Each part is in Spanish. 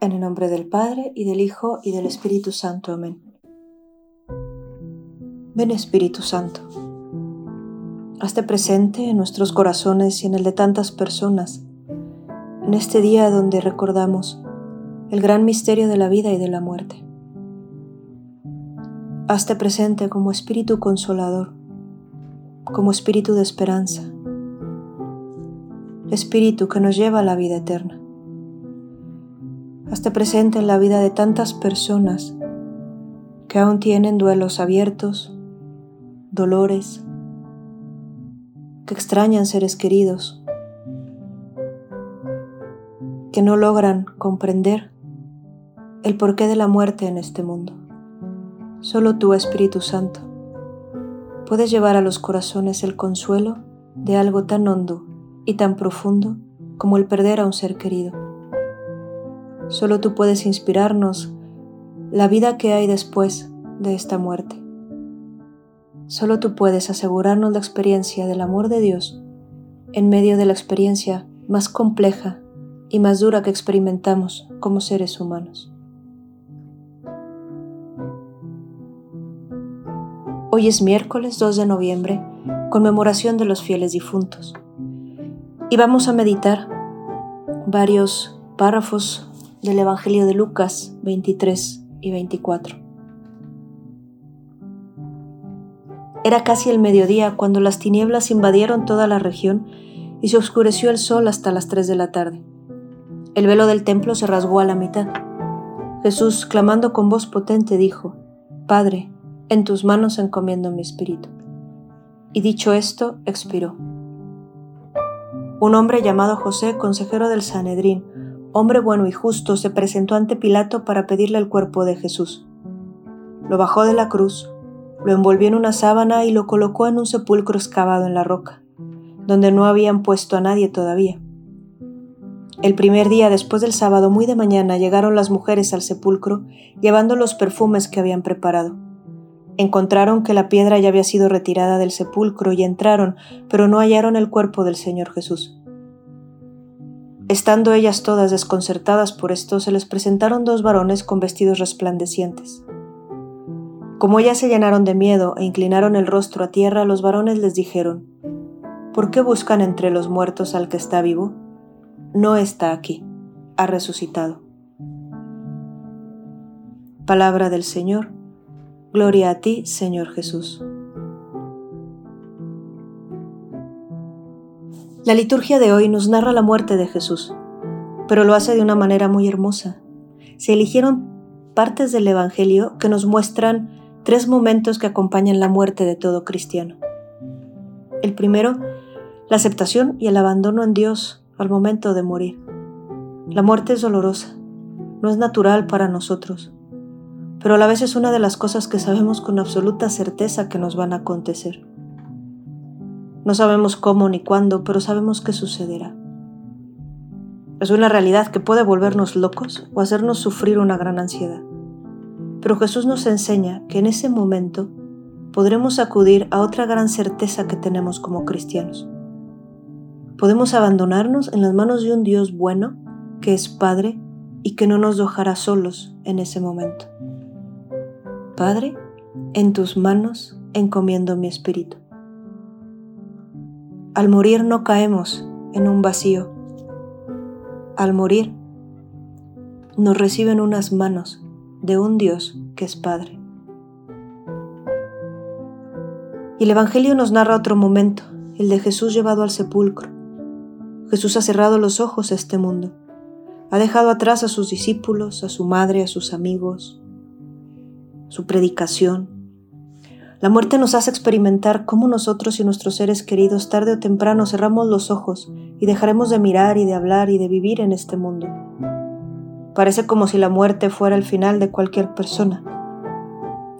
En el nombre del Padre, y del Hijo, y del Espíritu Santo. Amén. Ven Espíritu Santo. Hazte presente en nuestros corazones y en el de tantas personas, en este día donde recordamos el gran misterio de la vida y de la muerte. Hazte presente como Espíritu Consolador, como Espíritu de esperanza, Espíritu que nos lleva a la vida eterna. Hazte presente en la vida de tantas personas que aún tienen duelos abiertos, dolores, que extrañan seres queridos, que no logran comprender el porqué de la muerte en este mundo. Solo tú, Espíritu Santo, puedes llevar a los corazones el consuelo de algo tan hondo y tan profundo como el perder a un ser querido. Solo tú puedes inspirarnos la vida que hay después de esta muerte. Solo tú puedes asegurarnos la experiencia del amor de Dios en medio de la experiencia más compleja y más dura que experimentamos como seres humanos. Hoy es miércoles 2 de noviembre, conmemoración de los fieles difuntos, y vamos a meditar varios párrafos del Evangelio de Lucas 23 y 24. Era casi el mediodía cuando las tinieblas invadieron toda la región y se oscureció el sol hasta las 3 de la tarde. El velo del templo se rasgó a la mitad. Jesús, clamando con voz potente, dijo, Padre, en tus manos encomiendo mi espíritu. Y dicho esto, expiró. Un hombre llamado José, consejero del Sanedrín, hombre bueno y justo, se presentó ante Pilato para pedirle el cuerpo de Jesús. Lo bajó de la cruz, lo envolvió en una sábana y lo colocó en un sepulcro excavado en la roca, donde no habían puesto a nadie todavía. El primer día después del sábado, muy de mañana, llegaron las mujeres al sepulcro llevando los perfumes que habían preparado. Encontraron que la piedra ya había sido retirada del sepulcro y entraron, pero no hallaron el cuerpo del Señor Jesús. Estando ellas todas desconcertadas por esto, se les presentaron dos varones con vestidos resplandecientes. Como ellas se llenaron de miedo e inclinaron el rostro a tierra, los varones les dijeron, ¿Por qué buscan entre los muertos al que está vivo? No está aquí, ha resucitado. Palabra del Señor. Gloria a ti, Señor Jesús. La liturgia de hoy nos narra la muerte de Jesús, pero lo hace de una manera muy hermosa. Se eligieron partes del Evangelio que nos muestran tres momentos que acompañan la muerte de todo cristiano. El primero, la aceptación y el abandono en Dios al momento de morir. La muerte es dolorosa, no es natural para nosotros, pero a la vez es una de las cosas que sabemos con absoluta certeza que nos van a acontecer. No sabemos cómo ni cuándo, pero sabemos que sucederá. Es una realidad que puede volvernos locos o hacernos sufrir una gran ansiedad. Pero Jesús nos enseña que en ese momento podremos acudir a otra gran certeza que tenemos como cristianos. Podemos abandonarnos en las manos de un Dios bueno, que es Padre y que no nos dejará solos en ese momento. Padre, en tus manos encomiendo mi espíritu. Al morir no caemos en un vacío. Al morir nos reciben unas manos de un Dios que es Padre. Y el Evangelio nos narra otro momento, el de Jesús llevado al sepulcro. Jesús ha cerrado los ojos a este mundo. Ha dejado atrás a sus discípulos, a su madre, a sus amigos, su predicación, la muerte nos hace experimentar cómo nosotros y nuestros seres queridos tarde o temprano cerramos los ojos y dejaremos de mirar y de hablar y de vivir en este mundo. Parece como si la muerte fuera el final de cualquier persona,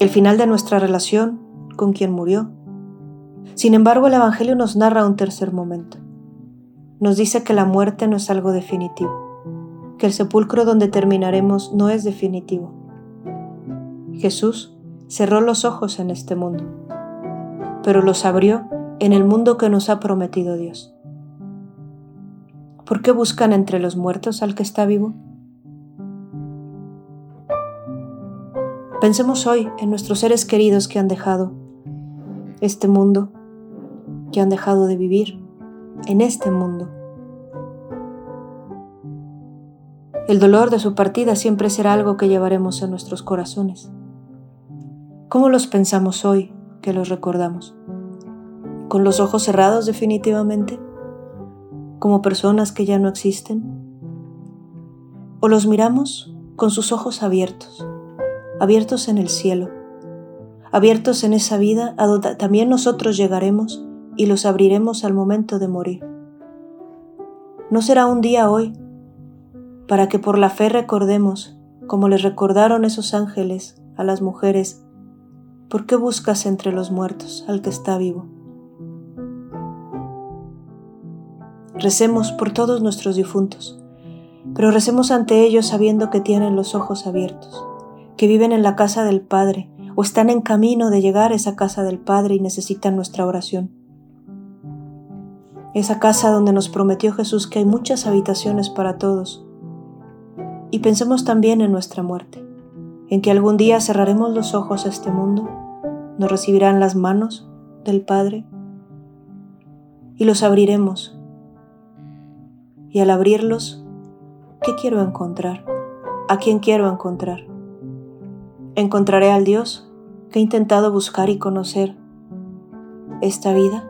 el final de nuestra relación con quien murió. Sin embargo, el Evangelio nos narra un tercer momento. Nos dice que la muerte no es algo definitivo, que el sepulcro donde terminaremos no es definitivo. Jesús cerró los ojos en este mundo, pero los abrió en el mundo que nos ha prometido Dios. ¿Por qué buscan entre los muertos al que está vivo? Pensemos hoy en nuestros seres queridos que han dejado este mundo, que han dejado de vivir en este mundo. El dolor de su partida siempre será algo que llevaremos en nuestros corazones. ¿Cómo los pensamos hoy que los recordamos? ¿Con los ojos cerrados definitivamente? ¿Como personas que ya no existen? ¿O los miramos con sus ojos abiertos? abiertos en el cielo, abiertos en esa vida a donde también nosotros llegaremos y los abriremos al momento de morir. ¿No será un día hoy para que por la fe recordemos, como les recordaron esos ángeles a las mujeres, ¿por qué buscas entre los muertos al que está vivo? Recemos por todos nuestros difuntos, pero recemos ante ellos sabiendo que tienen los ojos abiertos que viven en la casa del Padre o están en camino de llegar a esa casa del Padre y necesitan nuestra oración. Esa casa donde nos prometió Jesús que hay muchas habitaciones para todos. Y pensemos también en nuestra muerte, en que algún día cerraremos los ojos a este mundo, nos recibirán las manos del Padre y los abriremos. Y al abrirlos, ¿qué quiero encontrar? ¿A quién quiero encontrar? ¿Encontraré al Dios que he intentado buscar y conocer esta vida?